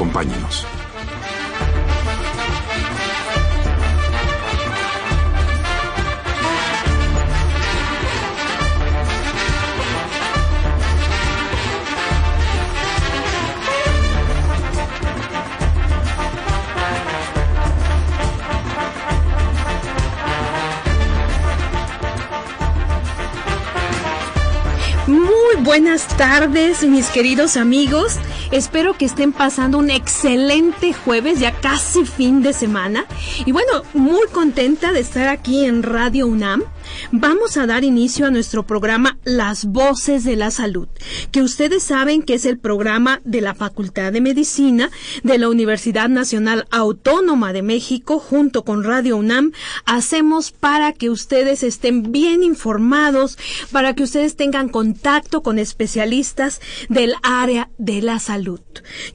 Acompáñenos. Buenas tardes, mis queridos amigos. Espero que estén pasando un excelente jueves, ya casi fin de semana. Y bueno, muy contenta de estar aquí en Radio UNAM. Vamos a dar inicio a nuestro programa Las Voces de la Salud, que ustedes saben que es el programa de la Facultad de Medicina de la Universidad Nacional Autónoma de México junto con Radio UNAM. Hacemos para que ustedes estén bien informados, para que ustedes tengan contacto con especialistas del área de la salud.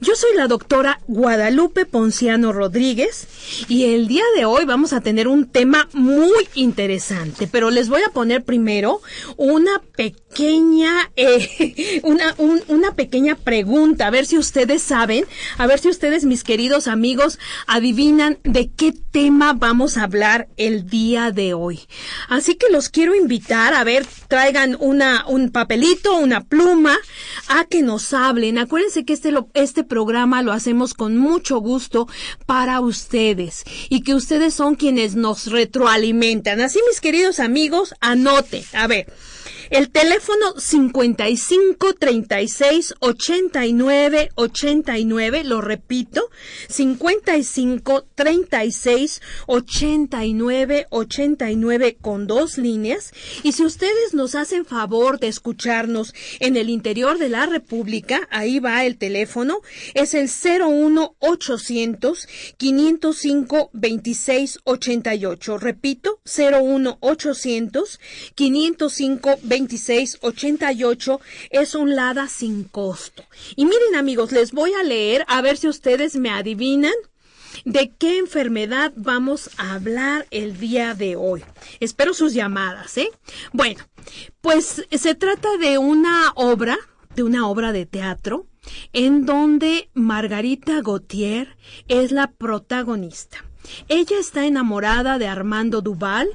Yo soy la doctora Guadalupe Ponciano Rodríguez y el día de hoy vamos a tener un tema muy interesante, pero les voy a poner primero una pequeña, eh, una, un- una pequeña pregunta, a ver si ustedes saben, a ver si ustedes, mis queridos amigos, adivinan de qué tema vamos a hablar el día de hoy. Así que los quiero invitar a ver, traigan una, un papelito, una pluma, a que nos hablen. Acuérdense que este, lo- este programa lo hacemos con mucho gusto para ustedes y que ustedes son quienes nos retroalimentan. Así, mis queridos amigos, anoten. A ver. El teléfono 55 36 89 89, lo repito, 55 36 89 89 con dos líneas. Y si ustedes nos hacen favor de escucharnos en el interior de la República, ahí va el teléfono, es el 01 800 505 26 88. Repito, 01 800 505 26 88 es un LADA sin costo. Y miren amigos, les voy a leer a ver si ustedes me adivinan de qué enfermedad vamos a hablar el día de hoy. Espero sus llamadas, ¿eh? Bueno, pues se trata de una obra, de una obra de teatro, en donde Margarita Gautier es la protagonista. Ella está enamorada de Armando Duval,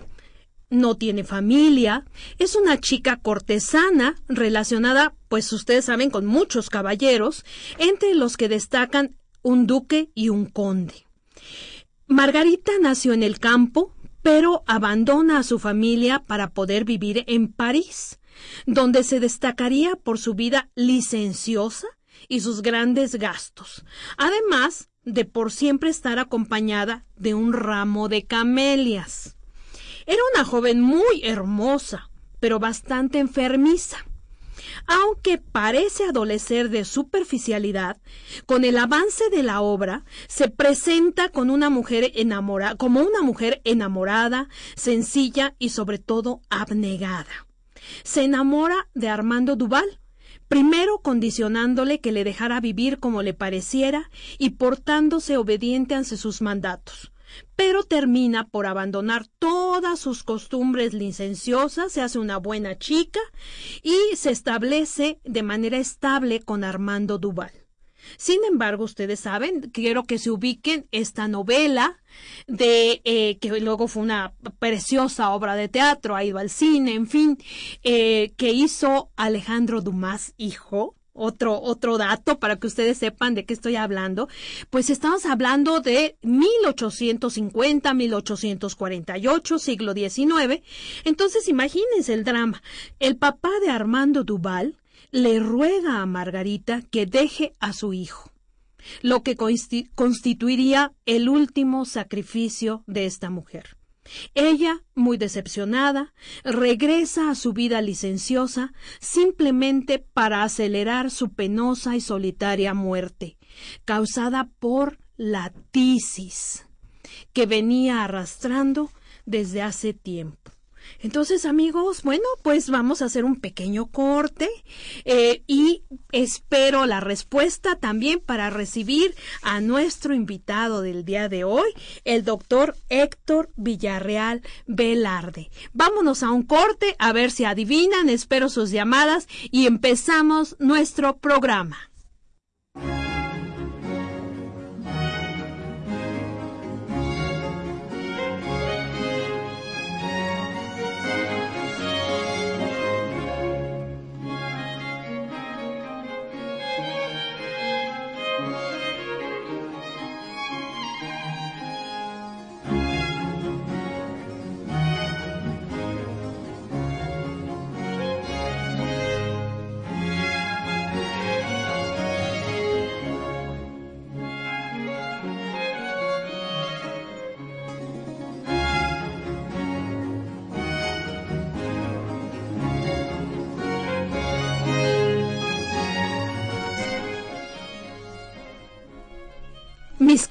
no tiene familia, es una chica cortesana relacionada, pues ustedes saben, con muchos caballeros, entre los que destacan un duque y un conde. Margarita nació en el campo, pero abandona a su familia para poder vivir en París, donde se destacaría por su vida licenciosa y sus grandes gastos, además de por siempre estar acompañada de un ramo de camelias. Era una joven muy hermosa, pero bastante enfermiza. Aunque parece adolecer de superficialidad, con el avance de la obra se presenta con una mujer como una mujer enamorada, sencilla y sobre todo abnegada. Se enamora de Armando Duval, primero condicionándole que le dejara vivir como le pareciera y portándose obediente ante sus mandatos pero termina por abandonar todas sus costumbres licenciosas, se hace una buena chica y se establece de manera estable con Armando Duval. Sin embargo, ustedes saben, quiero que se ubiquen esta novela de eh, que luego fue una preciosa obra de teatro, ha ido al cine, en fin, eh, que hizo Alejandro Dumas, hijo, otro, otro dato para que ustedes sepan de qué estoy hablando, pues estamos hablando de 1850, 1848, siglo XIX. Entonces, imagínense el drama. El papá de Armando Duval le ruega a Margarita que deje a su hijo, lo que consti- constituiría el último sacrificio de esta mujer. Ella, muy decepcionada, regresa a su vida licenciosa simplemente para acelerar su penosa y solitaria muerte, causada por la tisis, que venía arrastrando desde hace tiempo. Entonces, amigos, bueno, pues vamos a hacer un pequeño corte eh, y espero la respuesta también para recibir a nuestro invitado del día de hoy, el doctor Héctor Villarreal Velarde. Vámonos a un corte a ver si adivinan, espero sus llamadas y empezamos nuestro programa.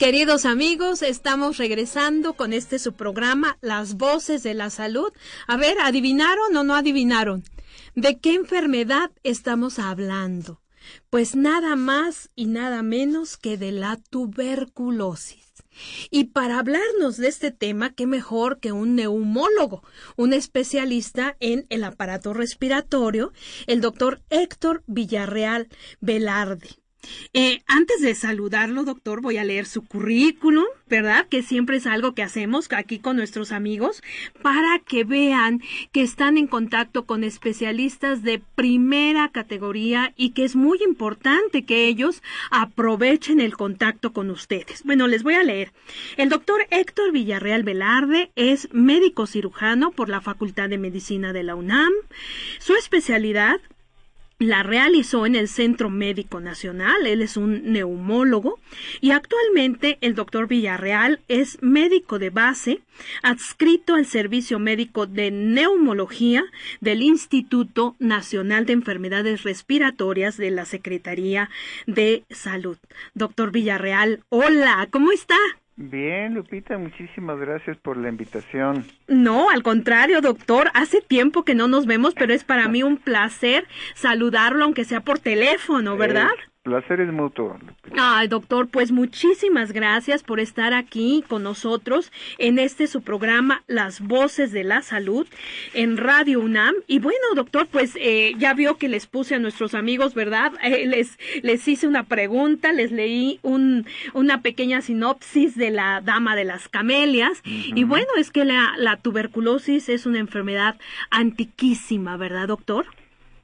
Queridos amigos, estamos regresando con este su programa, Las Voces de la Salud. A ver, ¿adivinaron o no adivinaron? ¿De qué enfermedad estamos hablando? Pues nada más y nada menos que de la tuberculosis. Y para hablarnos de este tema, qué mejor que un neumólogo, un especialista en el aparato respiratorio, el doctor Héctor Villarreal Velarde. Eh, antes de saludarlo, doctor, voy a leer su currículum, ¿verdad? Que siempre es algo que hacemos aquí con nuestros amigos para que vean que están en contacto con especialistas de primera categoría y que es muy importante que ellos aprovechen el contacto con ustedes. Bueno, les voy a leer. El doctor Héctor Villarreal Velarde es médico cirujano por la Facultad de Medicina de la UNAM. Su especialidad la realizó en el Centro Médico Nacional, él es un neumólogo y actualmente el doctor Villarreal es médico de base adscrito al Servicio Médico de Neumología del Instituto Nacional de Enfermedades Respiratorias de la Secretaría de Salud. Doctor Villarreal, hola, ¿cómo está? Bien, Lupita, muchísimas gracias por la invitación. No, al contrario, doctor, hace tiempo que no nos vemos, pero es para mí un placer saludarlo, aunque sea por teléfono, ¿verdad? Placer es mutuo. Ay, doctor, pues muchísimas gracias por estar aquí con nosotros en este su programa Las Voces de la Salud en Radio UNAM. Y bueno, doctor, pues eh, ya vio que les puse a nuestros amigos, ¿verdad? Eh, les, les hice una pregunta, les leí un, una pequeña sinopsis de la Dama de las Camelias. Y bueno, es que la, la tuberculosis es una enfermedad antiquísima, ¿verdad, doctor?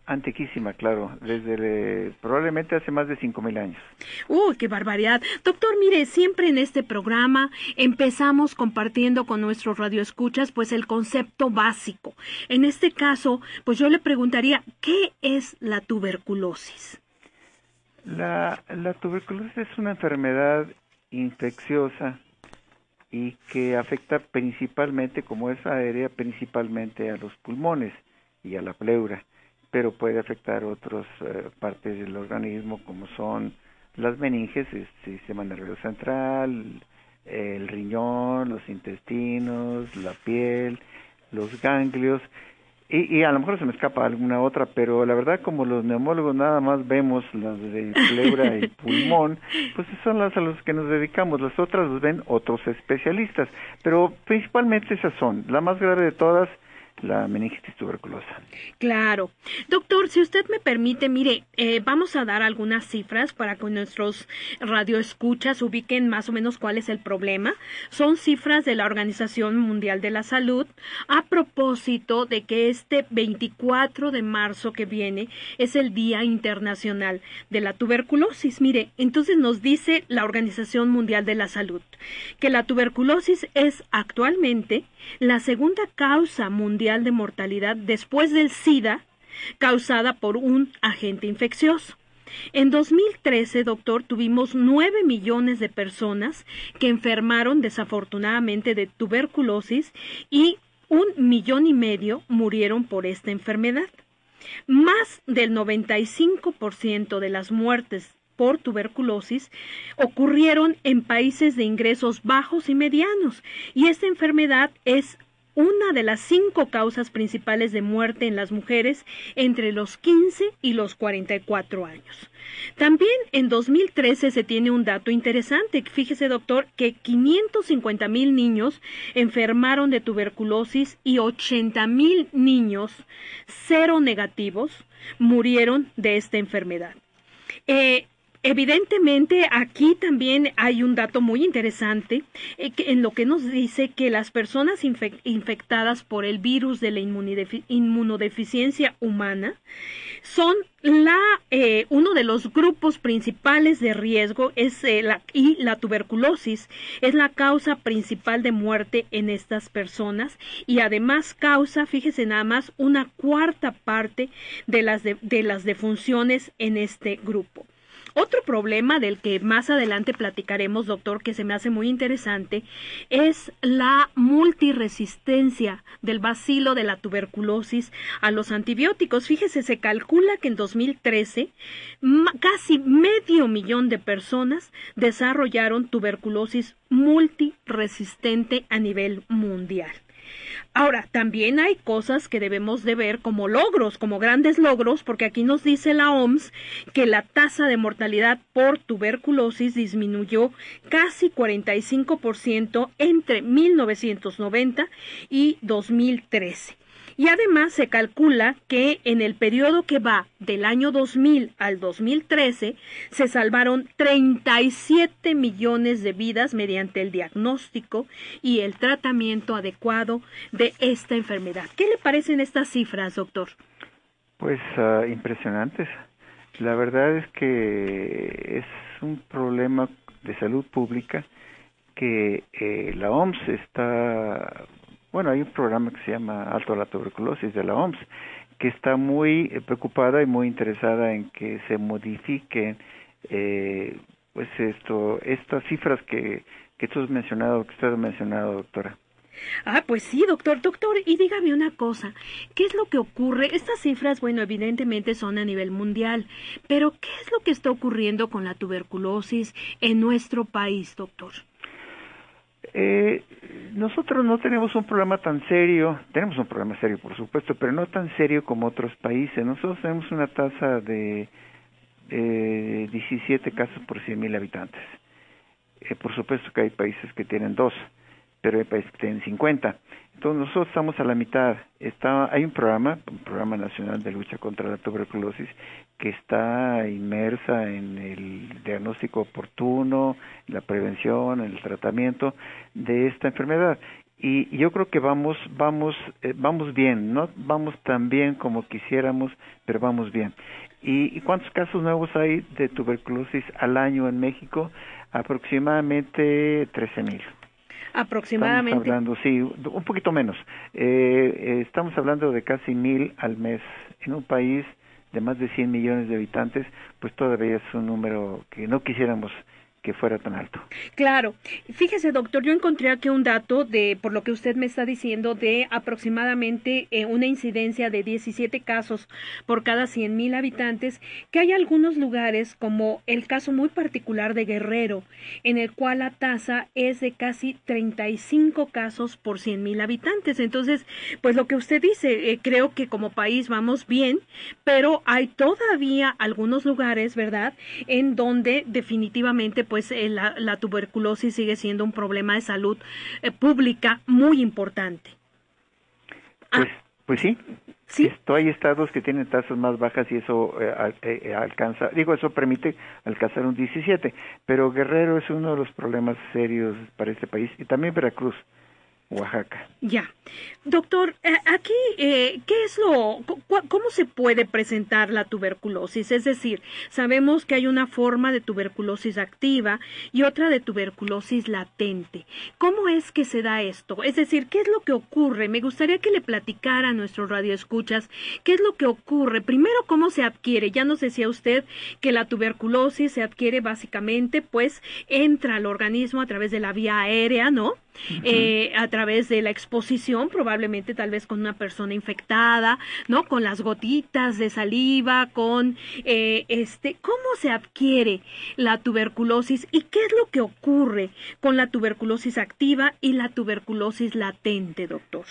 Antiquísima, claro, desde probablemente hace más de cinco mil años. ¡Uy, qué barbaridad! Doctor, mire, siempre en este programa empezamos compartiendo con nuestros radioescuchas pues el concepto básico. En este caso, pues yo le preguntaría, ¿qué es la tuberculosis? La, la tuberculosis es una enfermedad infecciosa y que afecta principalmente, como es aérea, principalmente a los pulmones y a la pleura pero puede afectar otras eh, partes del organismo como son las meninges, el sistema nervioso central, el riñón, los intestinos, la piel, los ganglios. Y, y, a lo mejor se me escapa alguna otra, pero la verdad como los neumólogos nada más vemos las de pleura y pulmón, pues son las a los que nos dedicamos, las otras los ven otros especialistas, pero principalmente esas son, la más grave de todas la meningitis tuberculosa. Claro. Doctor, si usted me permite, mire, eh, vamos a dar algunas cifras para que nuestros radioescuchas ubiquen más o menos cuál es el problema. Son cifras de la Organización Mundial de la Salud a propósito de que este 24 de marzo que viene es el Día Internacional de la Tuberculosis. Mire, entonces nos dice la Organización Mundial de la Salud que la tuberculosis es actualmente la segunda causa mundial de mortalidad después del SIDA causada por un agente infeccioso. En 2013, doctor, tuvimos 9 millones de personas que enfermaron desafortunadamente de tuberculosis y un millón y medio murieron por esta enfermedad. Más del 95% de las muertes por tuberculosis ocurrieron en países de ingresos bajos y medianos y esta enfermedad es una de las cinco causas principales de muerte en las mujeres entre los 15 y los 44 años. También en 2013 se tiene un dato interesante. Fíjese, doctor, que 550 mil niños enfermaron de tuberculosis y 80 mil niños cero negativos murieron de esta enfermedad. Eh, Evidentemente, aquí también hay un dato muy interesante eh, en lo que nos dice que las personas infectadas por el virus de la inmunodeficiencia humana son la eh, uno de los grupos principales de riesgo es eh, la, y la tuberculosis es la causa principal de muerte en estas personas y además causa, fíjese nada más, una cuarta parte de las de las defunciones en este grupo. Otro problema del que más adelante platicaremos, doctor, que se me hace muy interesante, es la multiresistencia del bacilo de la tuberculosis a los antibióticos. Fíjese, se calcula que en 2013 casi medio millón de personas desarrollaron tuberculosis multiresistente a nivel mundial. Ahora, también hay cosas que debemos de ver como logros, como grandes logros, porque aquí nos dice la OMS que la tasa de mortalidad por tuberculosis disminuyó casi 45% entre 1990 y 2013. Y además se calcula que en el periodo que va del año 2000 al 2013 se salvaron 37 millones de vidas mediante el diagnóstico y el tratamiento adecuado de esta enfermedad. ¿Qué le parecen estas cifras, doctor? Pues uh, impresionantes. La verdad es que es un problema de salud pública que eh, la OMS está bueno, hay un programa que se llama Alto a la Tuberculosis de la OMS, que está muy eh, preocupada y muy interesada en que se modifiquen eh, pues esto, estas cifras que, que tú has mencionado, que usted ha mencionado, doctora. Ah, pues sí, doctor, doctor, y dígame una cosa, ¿qué es lo que ocurre? Estas cifras, bueno, evidentemente son a nivel mundial, pero ¿qué es lo que está ocurriendo con la tuberculosis en nuestro país, doctor? Eh, nosotros no tenemos un problema tan serio, tenemos un problema serio por supuesto, pero no tan serio como otros países. Nosotros tenemos una tasa de eh, 17 casos por 100.000 habitantes. Eh, por supuesto que hay países que tienen dos, pero hay países que tienen 50. Entonces nosotros estamos a la mitad. Está, hay un programa, un programa nacional de lucha contra la tuberculosis, que está inmersa en el diagnóstico oportuno, la prevención, el tratamiento de esta enfermedad. Y yo creo que vamos, vamos, eh, vamos bien, no vamos tan bien como quisiéramos, pero vamos bien. ¿Y, cuántos casos nuevos hay de tuberculosis al año en México? Aproximadamente 13 mil. Aproximadamente. Estamos hablando, sí, un poquito menos. Eh, eh, estamos hablando de casi mil al mes en un país de más de 100 millones de habitantes, pues todavía es un número que no quisiéramos que fuera tan alto. Claro. Fíjese, doctor, yo encontré aquí un dato de, por lo que usted me está diciendo, de aproximadamente eh, una incidencia de 17 casos por cada 100 mil habitantes, que hay algunos lugares, como el caso muy particular de Guerrero, en el cual la tasa es de casi 35 casos por 100 mil habitantes. Entonces, pues lo que usted dice, eh, creo que como país vamos bien, pero hay todavía algunos lugares, ¿verdad?, en donde definitivamente, pues, pues eh, la, tuberculosis sigue siendo un problema de salud eh, pública muy importante. Ah. Pues, pues sí. Sí. Esto, hay estados que tienen tasas más bajas y eso eh, alcanza, digo, eso permite alcanzar un 17, pero Guerrero es uno de los problemas serios para este país y también Veracruz. Oaxaca. Ya. Doctor, eh, aquí, eh, ¿qué es lo, cómo se puede presentar la tuberculosis? Es decir, sabemos que hay una forma de tuberculosis activa y otra de tuberculosis latente. ¿Cómo es que se da esto? Es decir, ¿qué es lo que ocurre? Me gustaría que le platicara a nuestro radioescuchas qué es lo que ocurre. Primero, ¿cómo se adquiere? Ya nos decía usted que la tuberculosis se adquiere básicamente, pues, entra al organismo a través de la vía aérea, ¿no? Eh, a través de la exposición, probablemente tal vez con una persona infectada, ¿no? Con las gotitas de saliva, con eh, este, ¿cómo se adquiere la tuberculosis y qué es lo que ocurre con la tuberculosis activa y la tuberculosis latente, doctor?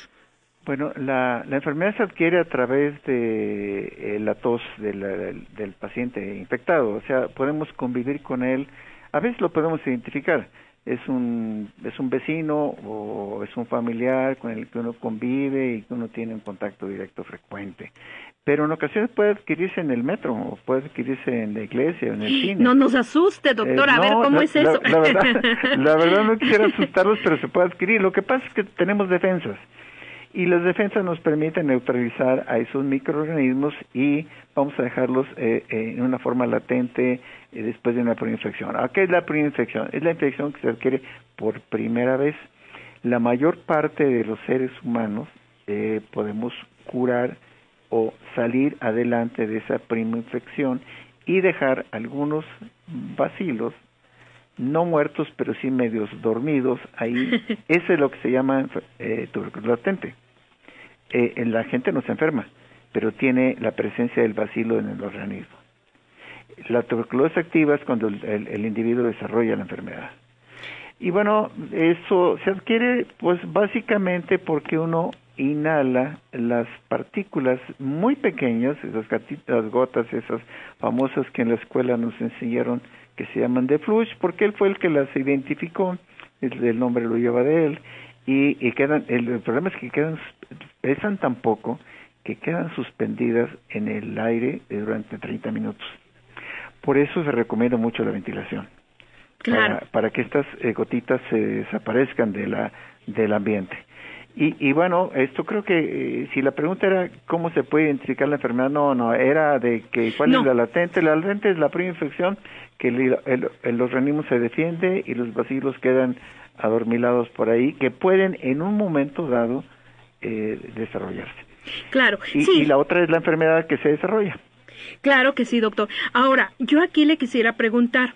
Bueno, la, la enfermedad se adquiere a través de eh, la tos del, del paciente infectado, o sea, podemos convivir con él, a veces lo podemos identificar, es un, es un vecino o es un familiar con el que uno convive y que uno tiene un contacto directo frecuente. Pero en ocasiones puede adquirirse en el metro, o puede adquirirse en la iglesia, en el cine. No nos asuste, doctor, a ver cómo es eso. La, verdad, la verdad no quisiera asustarlos, pero se puede adquirir. Lo que pasa es que tenemos defensas y las defensas nos permiten neutralizar a esos microorganismos y vamos a dejarlos eh, eh, en una forma latente eh, después de una preinfección. ¿A qué es la preinfección? Es la infección que se adquiere por primera vez. La mayor parte de los seres humanos podemos curar o salir adelante de esa prima infección y dejar algunos vacilos no muertos pero sí medios dormidos ahí ese es lo que se llama eh, tuberculosis latente eh, la gente no se enferma, pero tiene la presencia del bacilo en el organismo. La tuberculosis activa es cuando el, individuo desarrolla la enfermedad. Y bueno, eso se adquiere pues básicamente porque uno inhala las partículas muy pequeñas, esas las gotas, esas famosas que en la escuela nos enseñaron que se llaman de flush, porque él fue el que las identificó, el, nombre lo lleva de él, y, quedan, el, problema es que quedan pesan tan poco que quedan suspendidas en el aire durante 30 minutos. Por eso se recomienda mucho la ventilación. Para, que estas eh, gotitas se desaparezcan de la, del ambiente. Y, y bueno, esto creo que eh, si la pregunta era cómo se puede identificar la enfermedad, no, no, era de que cuál es la latente. La latente es la primera infección que el, el, organismo se defiende y los vacilos quedan adormilados por ahí, que pueden en un momento dado eh, desarrollarse. Claro, y, sí. y la otra es la enfermedad que se desarrolla. Claro que sí, doctor. Ahora, yo aquí le quisiera preguntar,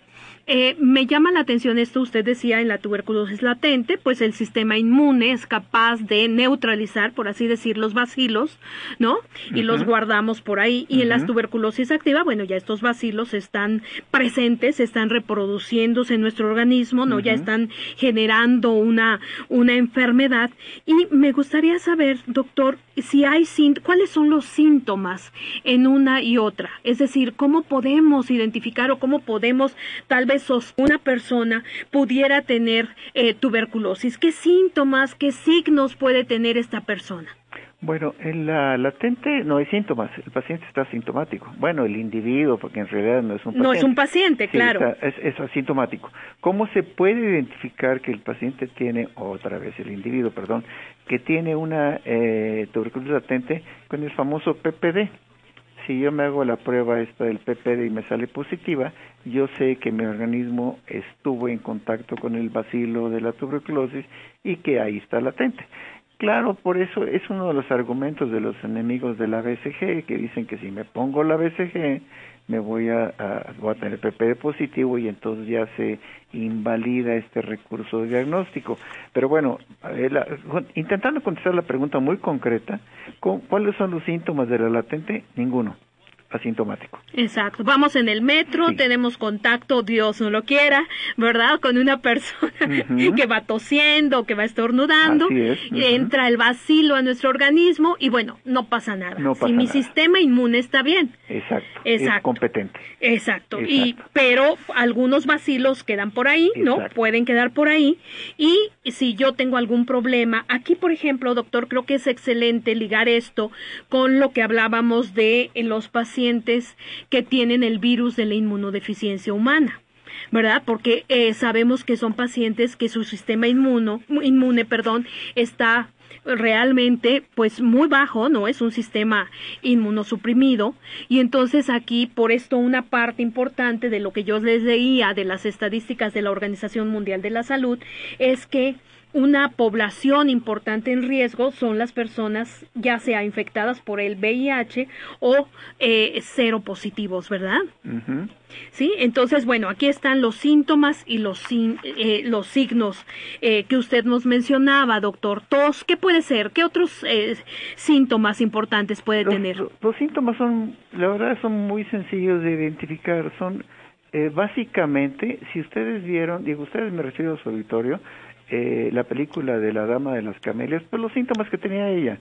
eh, me llama la atención esto, usted decía en la tuberculosis latente, pues el sistema inmune es capaz de neutralizar, por así decir, los bacilos, ¿no? Y los guardamos por ahí. Y en la tuberculosis activa, bueno, ya estos bacilos están presentes, están reproduciéndose en nuestro organismo, ¿no? Ya están generando una, una enfermedad. Y me gustaría saber, doctor, si hay cuáles son los síntomas en una y otra. Es decir, cómo podemos identificar o cómo podemos tal vez una persona pudiera tener eh, tuberculosis? ¿Qué síntomas, qué signos puede tener esta persona? Bueno, en la latente no hay síntomas, el paciente está asintomático. Bueno, el individuo, porque en realidad no es un paciente. No es un paciente, claro. es, asintomático. ¿Cómo se puede identificar que el paciente tiene, otra vez el individuo, perdón, que tiene una eh, tuberculosis latente con el famoso PPD? si yo me hago la prueba esta del PPD y me sale positiva, yo sé que mi organismo estuvo en contacto con el bacilo de la tuberculosis y que ahí está latente. Claro, por eso es uno de los argumentos de los enemigos de la BCG que dicen que si me pongo la BCG me voy a, a, tener PPD positivo y entonces ya se invalida este recurso de diagnóstico. Pero bueno, eh, intentando contestar la pregunta muy concreta, ¿cuáles son los síntomas de la latente? Ninguno asintomático. Exacto. Vamos en el metro, tenemos contacto, Dios no lo quiera, ¿verdad? Con una persona que va tosiendo, que va estornudando, entra el vacilo a nuestro organismo y bueno, no pasa nada. si mi sistema inmune está bien. Exacto. Exacto. Es competente. Exacto. Y pero algunos vacilos quedan por ahí, ¿no? Pueden quedar por ahí y si yo tengo algún problema, aquí por ejemplo, doctor, creo que es excelente ligar esto con lo que hablábamos de los pacientes que tienen el virus de la inmunodeficiencia humana. ¿verdad? Porque eh, sabemos que son pacientes que su sistema inmuno, inmune, perdón, está realmente pues muy bajo, ¿no? Es un sistema inmunosuprimido y entonces aquí por esto una parte importante de lo que yo les leía de las estadísticas de la Organización Mundial de la Salud es que una población importante en riesgo son las personas ya sea infectadas por el VIH o eh, cero positivos, ¿verdad? Sí, entonces, bueno, aquí están los síntomas y los, eh, los signos eh, que usted nos mencionaba, doctor. Tos, ¿qué puede ser? ¿Qué otros eh, síntomas importantes puede tener? Los síntomas son, la verdad, son muy sencillos de identificar. Son, eh, básicamente, si ustedes vieron, digo, ustedes me refiero a su auditorio, eh, la película de la Dama de las Camelias, pues los síntomas que tenía ella.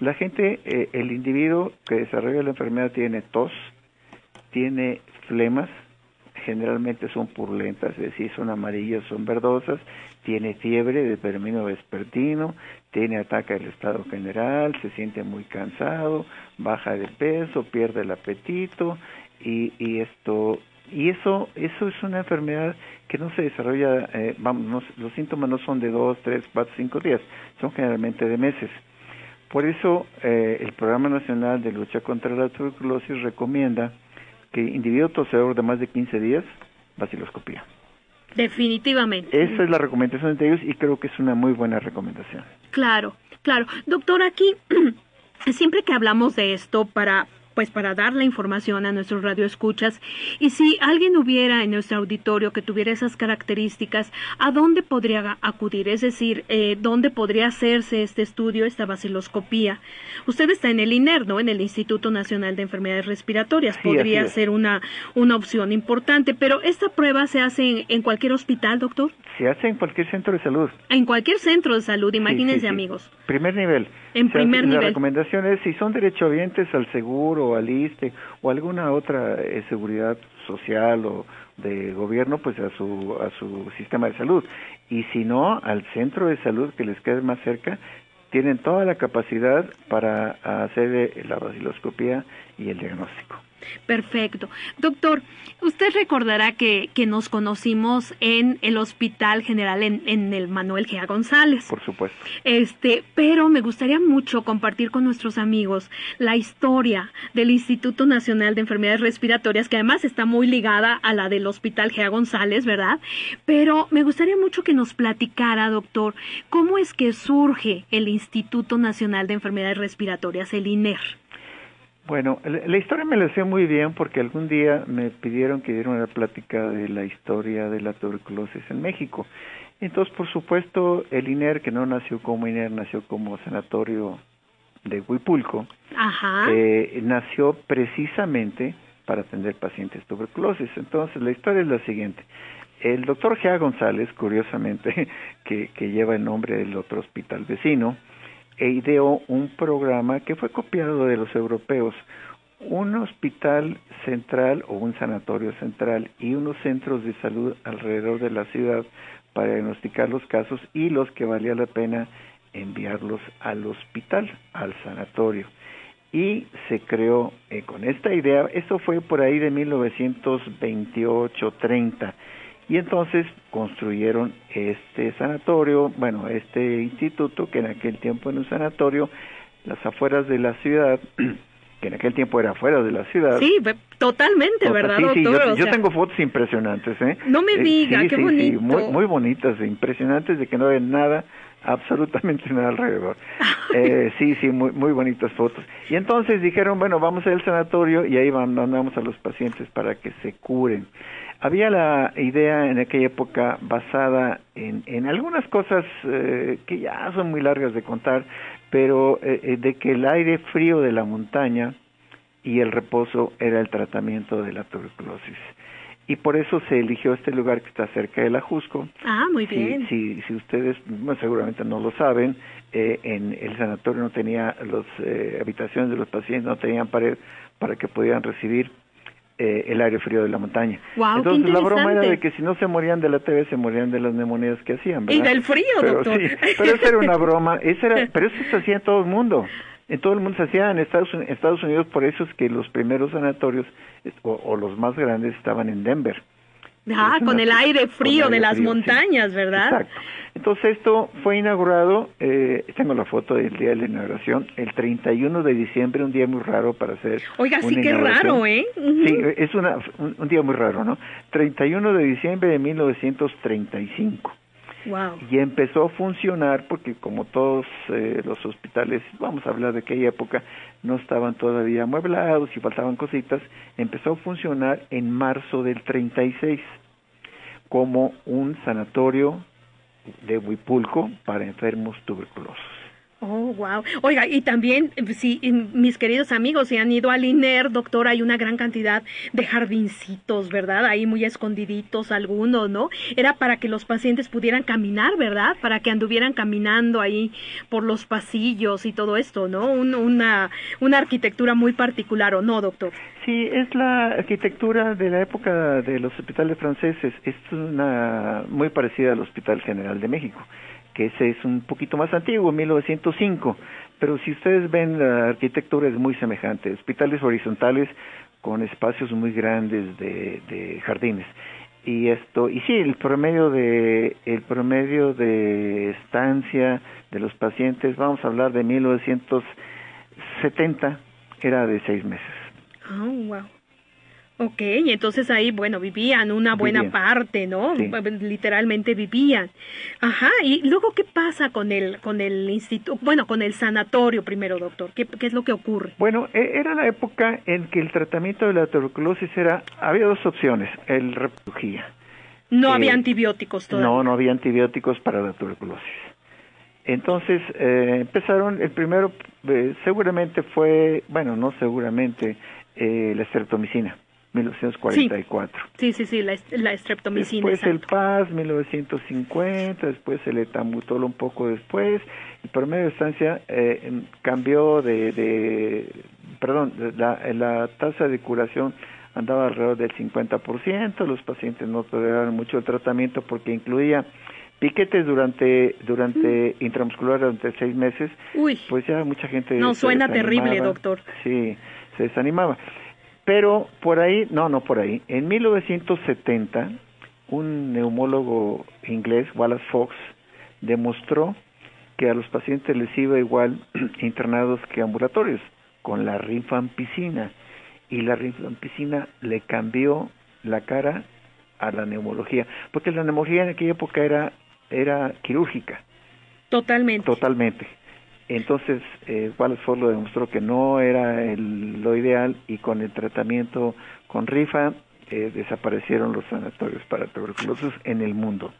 La gente, eh, el individuo que desarrolla la enfermedad tiene tos, tiene flemas, generalmente son purlentas, es decir, son amarillas, son verdosas, tiene fiebre de permino vespertino, tiene ataque al estado general, se siente muy cansado, baja de peso, pierde el apetito y, y esto y eso eso es una enfermedad que no se desarrolla, eh, vamos, no, los síntomas no son de dos, tres, cuatro, cinco días, son generalmente de meses. Por eso eh, el Programa Nacional de Lucha contra la Tuberculosis recomienda que individuo tosedor de más de 15 días, vaciloscopía. Definitivamente. Esa es la recomendación de ellos y creo que es una muy buena recomendación. Claro, claro. Doctor, aquí siempre que hablamos de esto para pues para dar la información a nuestros radioescuchas y si alguien hubiera en nuestro auditorio que tuviera esas características, ¿a dónde podría acudir? Es decir, eh, ¿dónde podría hacerse este estudio, esta baciloscopía? Usted está en el INER, ¿no? En el Instituto Nacional de Enfermedades Respiratorias. Podría ser una, una opción importante, pero ¿esta prueba se hace en, en cualquier hospital, doctor? Se hace en cualquier centro de salud. En cualquier centro de salud, imagínense sí, sí. amigos. Primer nivel. En primer La nivel. recomendación es si son derechohabientes al seguro, o al ISTE o alguna otra eh, seguridad social o de gobierno, pues a su a su sistema de salud. Y si no, al centro de salud que les quede más cerca, tienen toda la capacidad para hacer eh, la vaciloscopía y el diagnóstico. Perfecto. Doctor, usted recordará que, que nos conocimos en el Hospital General en, en el Manuel G. González. Por supuesto. Este, pero me gustaría mucho compartir con nuestros amigos la historia del Instituto Nacional de Enfermedades Respiratorias, que además está muy ligada a la del Hospital Gea González, ¿verdad? Pero me gustaría mucho que nos platicara, doctor, cómo es que surge el Instituto Nacional de Enfermedades Respiratorias, el INER. Bueno, la, historia me la sé muy bien porque algún día me pidieron que diera una plática de la historia de la tuberculosis en México. Entonces, por supuesto, el INER, que no nació como INER, nació como sanatorio de Huipulco, Ajá. eh, nació precisamente para atender pacientes tuberculosis. Entonces, la historia es la siguiente. El doctor Gea González, curiosamente, que, que lleva el nombre del otro hospital vecino, e ideó un programa que fue copiado de los europeos, un hospital central o un sanatorio central y unos centros de salud alrededor de la ciudad para diagnosticar los casos y los que valía la pena enviarlos al hospital, al sanatorio. Y se creó eh, con esta idea, esto fue por ahí de 1928-30, y entonces construyeron este sanatorio, bueno, este instituto, que en aquel tiempo era un sanatorio, las afueras de la ciudad, que en aquel tiempo era afuera de la ciudad. Sí, totalmente, ¿verdad, sí, sí, doctor? yo, O yo sea, tengo fotos impresionantes, ¿eh? No me Eh, diga, sí, qué bonito. muy, muy bonitas, impresionantes de que no hay nada, absolutamente nada alrededor. Eh, sí, sí, muy, muy bonitas fotos. Y entonces dijeron, bueno, vamos al sanatorio y ahí mandamos a los pacientes para que se curen. Había la idea en aquella época basada en, en algunas cosas eh, que ya son muy largas de contar, pero eh, eh, de que el aire frío de la montaña y el reposo era el tratamiento de la tuberculosis. Y por eso se eligió este lugar que está cerca de la Jusco. Ah, muy Si, bien. si, si ustedes bueno, seguramente no lo saben, eh, en el sanatorio no tenía las habitaciones de los pacientes, no tenían pared para que pudieran recibir eh, el aire frío de la montaña. Entonces la broma era de que si no se morían de la TB, se morían de las neumonías que hacían. Y ¿verdad? del frío, pero, doctor. Sí, pero esa era una broma, esa era, pero eso se hacía en todo el mundo. En todo el mundo se hacía en Estados, Uni- Estados Unidos, por eso es que los primeros sanatorios, o, o los más grandes, estaban en Denver. Ah, con el aire frío de las frío, sí. montañas, ¿verdad? Exacto. Entonces esto fue inaugurado, eh, tengo la foto del día de la inauguración, el 31 de diciembre, un día muy raro para hacer. Oiga, sí, una inauguración. raro, ¿eh? Sí, es una, un, un día muy raro, ¿no? 31 de diciembre de 1935. Y empezó a funcionar porque como todos eh, los hospitales, vamos a hablar de aquella época, no estaban todavía amueblados y faltaban cositas, empezó a funcionar en marzo del 36 como un sanatorio de Huipulco para enfermos tuberculosos. Oh, wow. Oiga, y también, si mis queridos amigos se han ido al INER, doctor, hay una gran cantidad de jardincitos, ¿verdad? Ahí muy escondiditos algunos, ¿no? Era para que los pacientes pudieran caminar, ¿verdad? Para que anduvieran caminando ahí por los pasillos y todo esto, ¿no? Un- una, una arquitectura muy particular, ¿o no, doctor? Sí, es la arquitectura de la época de los hospitales franceses. Es una muy parecida al Hospital General de México, que ese es un poquito más antiguo, 1905. Pero si ustedes ven la arquitectura es muy semejante. Hospitales horizontales con espacios muy grandes de, jardines. Y esto, y sí, el promedio de el promedio de estancia de los pacientes, vamos a hablar de 1970, era de seis meses. Oh, wow. Ok, y entonces ahí, bueno, vivían una buena Vivían. parte, ¿no? Sí. Literalmente vivían. Ajá, y luego, ¿qué pasa con el, con el instituto, bueno, con el sanatorio primero, doctor? ¿Qué, qué es lo que ocurre? Bueno, e- era la época en que el tratamiento de la tuberculosis era, había dos opciones, el repugía. No Eh, había antibióticos todavía. No, no había antibióticos para la tuberculosis. Entonces eh, empezaron, el primero eh, seguramente fue, bueno, no seguramente, eh, la estreptomicina, 1944. Sí, sí, sí, la, la estreptomicina. Después el exacto. PAS, 1950, después el etamutol un poco después, y por medio de estancia eh, em, cambió de, de perdón, la, la tasa de curación andaba alrededor del 50%, los pacientes no toleraron mucho el tratamiento porque incluía piquetes durante durante intramuscular durante seis meses, Uy, pues ya mucha gente No, suena terrible, doctor. Sí, se desanimaba. Pero por ahí, no, no por ahí. En 1970, un neumólogo inglés, Wallace Fox, demostró que a los pacientes les iba igual internados que ambulatorios, con la rifampicina. Y la rifampicina le cambió la cara a la neumología, porque la neumología en aquella época era, era quirúrgica. totalmente. Totalmente. Entonces, eh, Wallace Ford lo demostró que no era el- lo ideal y con el tratamiento con rifa eh, desaparecieron los sanatorios para tuberculosis en el mundo.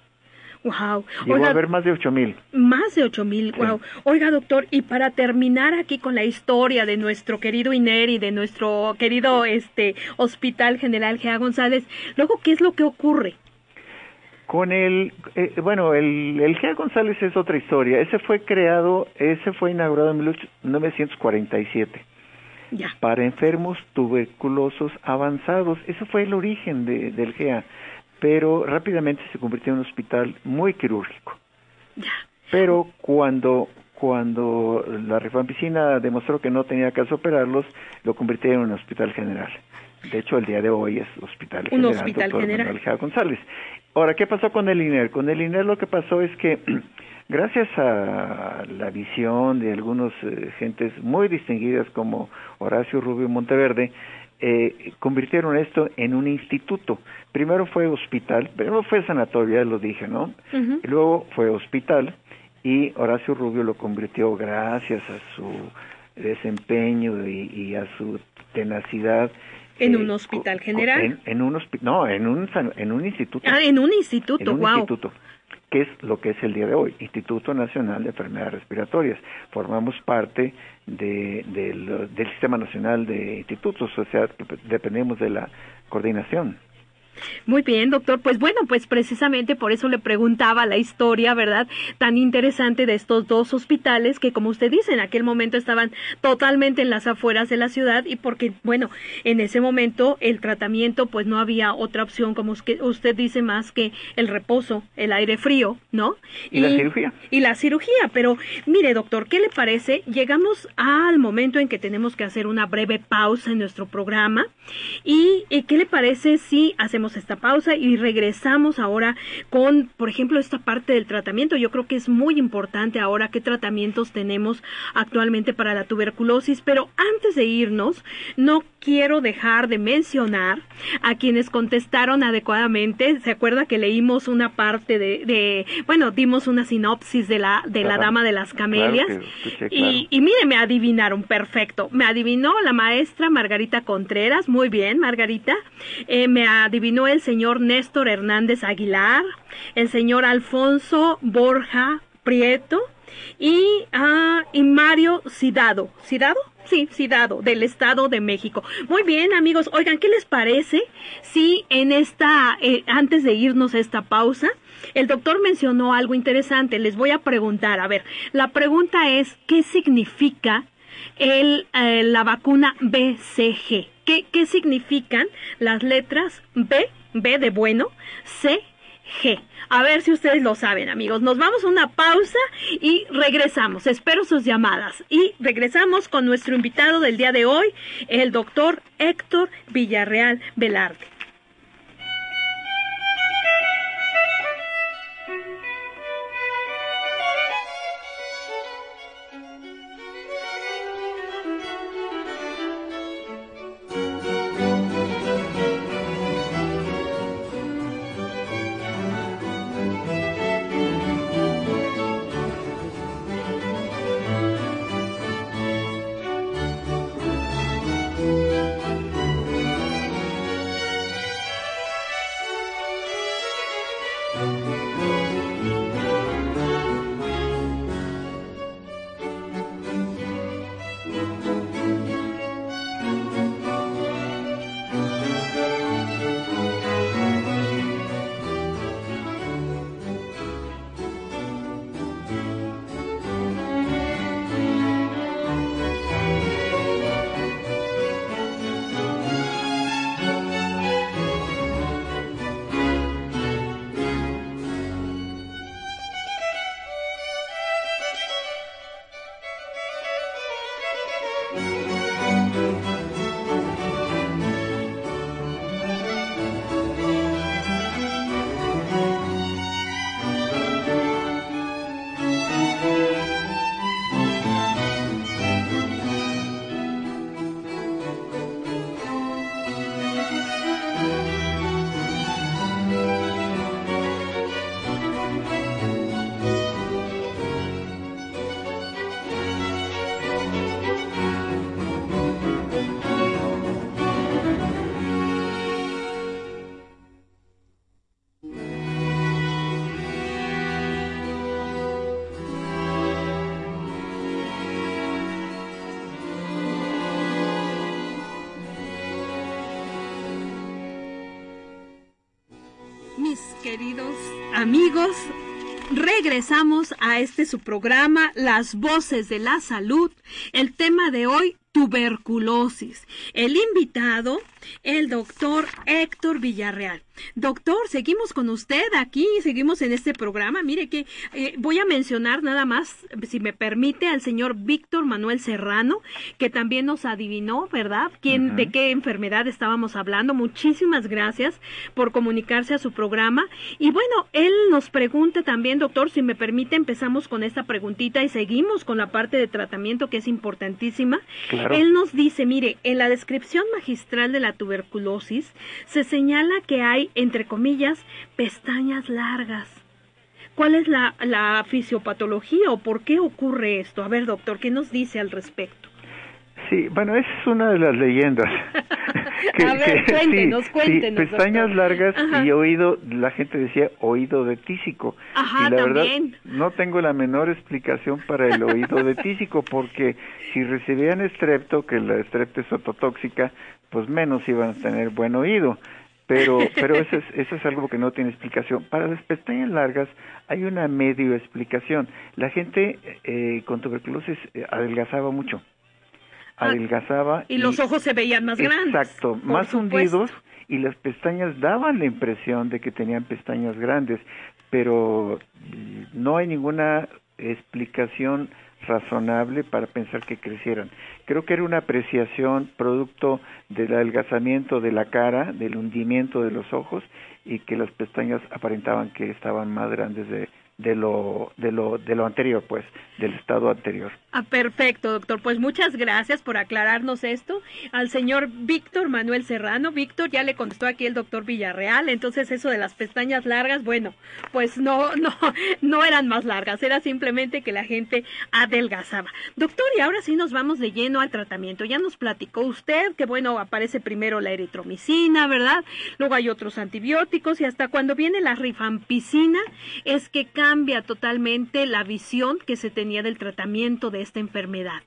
Wow. Llegó Oiga, a haber más de ocho mil. Más de ocho mil, Sí. wow. Oiga, doctor, y para terminar aquí con la historia de nuestro querido INER y de nuestro querido este Hospital General Gea González, luego, ¿qué es lo que ocurre? Con el, eh, bueno, el, el GEA González es otra historia. Ese fue creado, ese fue inaugurado en 1947 Ya. para enfermos tuberculosos avanzados. Ese fue el origen de- del GEA, pero rápidamente se convirtió en un hospital muy quirúrgico. Ya. Pero cuando cuando la rifampicina demostró que no tenía caso operarlos, lo convirtieron en un hospital general. De hecho, el día de hoy es hospital Un general. hospital Dr. general. Manuel González. Ahora, ¿qué pasó con el INER? Con el INER lo que pasó es que, gracias a la visión de algunos eh, gentes muy distinguidas como Horacio Rubio Monteverde, eh, convirtieron esto en un instituto. Primero fue hospital, primero fue sanatorio, ya lo dije, ¿no? Y luego fue hospital y Horacio Rubio lo convirtió gracias a su desempeño y, y a su tenacidad En eh, un hospital general. en, en un hospi- no en un en un instituto Ah, en un instituto, en un wow. instituto que es lo que es el día de hoy Instituto Nacional de Enfermedades Respiratorias formamos parte de, del- del Sistema Nacional de Institutos o sea dependemos de la coordinación Muy bien, doctor. Pues bueno, pues precisamente por eso le preguntaba la historia, ¿verdad? Tan interesante de estos dos hospitales que, como usted dice, en aquel momento estaban totalmente en las afueras de la ciudad y porque, bueno, en ese momento el tratamiento, pues no había otra opción, como usted usted dice, más que el reposo, el aire frío, ¿no? ¿Y la cirugía? Y la cirugía. Pero, mire, doctor, ¿qué le parece? Llegamos al momento en que tenemos que hacer una breve pausa en nuestro programa. ¿Y, y qué le parece si hacemos esta pausa y regresamos ahora con, por ejemplo, esta parte del tratamiento. Yo creo que es muy importante ahora qué tratamientos tenemos actualmente para la tuberculosis, pero antes de irnos, no quiero dejar de mencionar a quienes contestaron adecuadamente. ¿Se acuerda que leímos una parte de, bueno, dimos una sinopsis de la, de la Dama de las Camelias? y, y mire, me adivinaron, perfecto. Me adivinó la maestra Margarita Contreras, muy bien, Margarita. Eh, me adivinó el señor Néstor Hernández Aguilar, el señor Alfonso Borja Prieto y, ah, y Mario Cidado. ¿Cidado? Sí, Cidado, del Estado de México. Muy bien, amigos. Oigan, ¿qué les parece si en esta, eh, antes de irnos a esta pausa, el doctor mencionó algo interesante? Les voy a preguntar. A ver, la pregunta es, ¿qué significa el, eh, la vacuna BCG? ¿Qué, ¿Qué significan las letras B, B de bueno, C, G. A ver si ustedes lo saben, amigos. Nos vamos a una pausa y regresamos. Espero sus llamadas. Y regresamos con nuestro invitado del día de hoy, el doctor Héctor Villarreal Velarde. Queridos amigos. Regresamos a este su programa, Las Voces de la Salud. El tema de hoy, tuberculosis. El invitado, el doctor Héctor Villarreal. Doctor, seguimos con usted aquí, seguimos en este programa. Mire que eh, voy a mencionar nada más, si me permite, al señor Víctor Manuel Serrano, que también nos adivinó, ¿verdad? ¿Quién, ¿De qué enfermedad estábamos hablando? Muchísimas gracias por comunicarse a su programa. Y bueno, él nos pregunta también, doctor, si me permite, empezamos con esta preguntita y seguimos con la parte de tratamiento que es importantísima. Él nos dice, mire, en la descripción magistral de la tuberculosis se señala que hay entre comillas, pestañas largas. ¿Cuál es la, la fisiopatología o por qué ocurre esto? A ver, doctor, ¿qué nos dice al respecto? Sí, bueno, esa es una de las leyendas. a ver, cuéntenos, cuéntenos. pestañas largas y oído, la gente decía oído de tísico. Ajá, y la también. verdad, no tengo la menor explicación para el oído de tísico, porque si recibían estrepto, que la estrepto es ototóxica, pues menos iban a tener buen oído pero pero eso es eso es algo que no tiene explicación para las pestañas largas hay una medio explicación la gente eh, con tuberculosis eh, adelgazaba mucho Ah, adelgazaba y, los ojos se veían más grandes exacto más supuesto. hundidos y las pestañas daban la impresión de que tenían pestañas grandes pero mm, no hay ninguna explicación razonable para pensar que crecieran. Creo que era una apreciación producto del adelgazamiento de la cara, del hundimiento de los ojos y que las pestañas aparentaban que estaban más grandes de, de lo, de lo, de lo anterior, pues, del estado anterior. Ah, perfecto, doctor. Pues muchas gracias por aclararnos esto. Al señor Víctor Manuel Serrano, Víctor ya le contestó aquí el doctor Villarreal, entonces eso de las pestañas largas, bueno, pues no, no, no eran más largas, era simplemente que la gente adelgazaba. Doctor, y ahora sí nos vamos de lleno al tratamiento. Ya nos platicó usted que, bueno, aparece primero la eritromicina, ¿verdad? Luego hay otros antibióticos y hasta cuando viene la rifampicina es que cambia totalmente la visión que se tenía del tratamiento de esta enfermedad.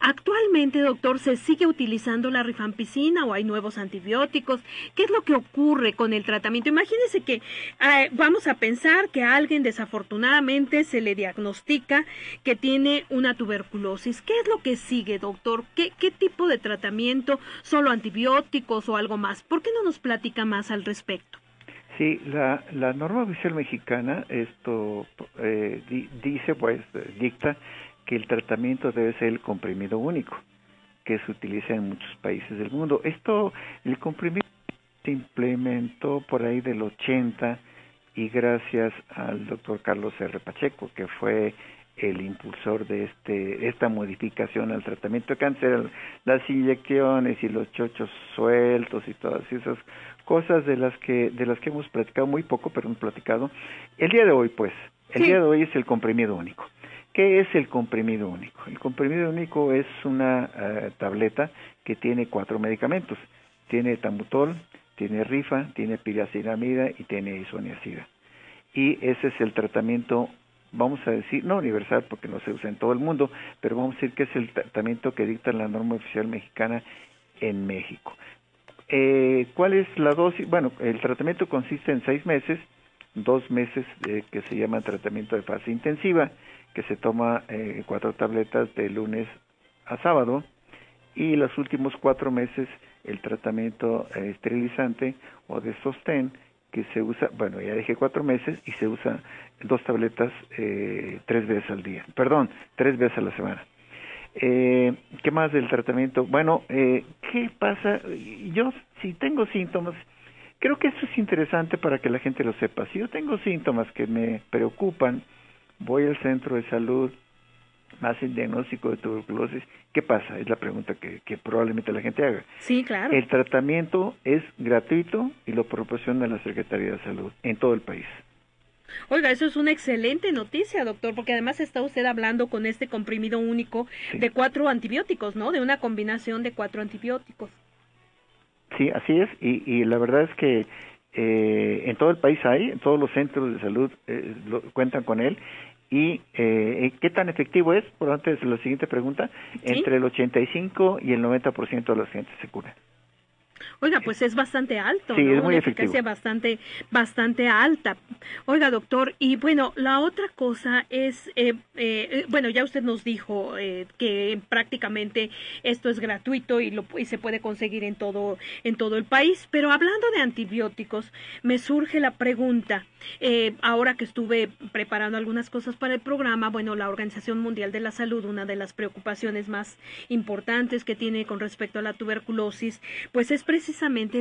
Actualmente, doctor, ¿se sigue utilizando la rifampicina o hay nuevos antibióticos? ¿Qué es lo que ocurre con el tratamiento? Imagínese que eh, vamos a pensar que a alguien desafortunadamente se le diagnostica que tiene una tuberculosis. ¿Qué es lo que sigue, doctor? ¿Qué, qué tipo de tratamiento? ¿Solo antibióticos o algo más? ¿Por qué no nos platica más al respecto? Sí, la, la norma oficial mexicana esto eh, dice, pues, dicta que el tratamiento debe ser el comprimido único, que se utiliza en muchos países del mundo. Esto, el comprimido se implementó por ahí del 80 y gracias al doctor Carlos R. Pacheco, que fue el impulsor de este esta modificación al tratamiento de cáncer, las inyecciones y los chochos sueltos y todas esas cosas de las que de las que hemos platicado muy poco, pero hemos platicado. El día de hoy, pues, el día de hoy es el comprimido único. ¿Qué es el comprimido único? El comprimido único es una eh, tableta que tiene cuatro medicamentos. Tiene tambutol, tiene rifa, tiene piracinamida y tiene isoniazida. Y ese es el tratamiento, vamos a decir, no universal porque no se usa en todo el mundo, pero vamos a decir que es el tratamiento que dicta la norma oficial mexicana en México. Eh, ¿Cuál es la dosis? Bueno, el tratamiento consiste en seis meses, dos meses que se llama tratamiento de fase intensiva, que se toma eh, cuatro tabletas de lunes a sábado y los últimos cuatro meses el tratamiento eh, esterilizante o de sostén que se usa, bueno, ya dije cuatro meses y se usa dos tabletas eh, tres veces al día, perdón, tres veces a la semana. Eh, ¿Qué más del tratamiento? Bueno, eh, ¿qué pasa? Yo, si tengo síntomas, creo que eso es interesante para que la gente lo sepa. Si yo tengo síntomas que me preocupan, voy al centro de salud, más el diagnóstico de tuberculosis, ¿qué pasa? Es la pregunta que, que, probablemente la gente haga. Sí, claro. El tratamiento es gratuito y lo proporciona la Secretaría de Salud en todo el país. Oiga, eso es una excelente noticia, doctor, porque además está usted hablando con este comprimido único sí. de cuatro antibióticos, ¿no? De una combinación de cuatro antibióticos. Sí, así es, y, y la verdad es que eh, en todo el país hay, en todos los centros de salud eh, lo, cuentan con él. ¿Y eh, qué tan efectivo es? Por antes la siguiente pregunta, ¿Sí? entre el 85 y el 90% de los gente se cura. Oiga, pues es bastante alto, sí, ¿no? es muy Una efectivo. eficacia bastante, bastante alta. Oiga, doctor, y bueno, la otra cosa es, eh, eh, bueno, ya usted nos dijo eh, que prácticamente esto es gratuito y, lo, y se puede conseguir en todo, en todo el país, pero hablando de antibióticos, me surge la pregunta, eh, ahora que estuve preparando algunas cosas para el programa, bueno, la Organización Mundial de la Salud, una de las preocupaciones más importantes que tiene con respecto a la tuberculosis, pues es precisamente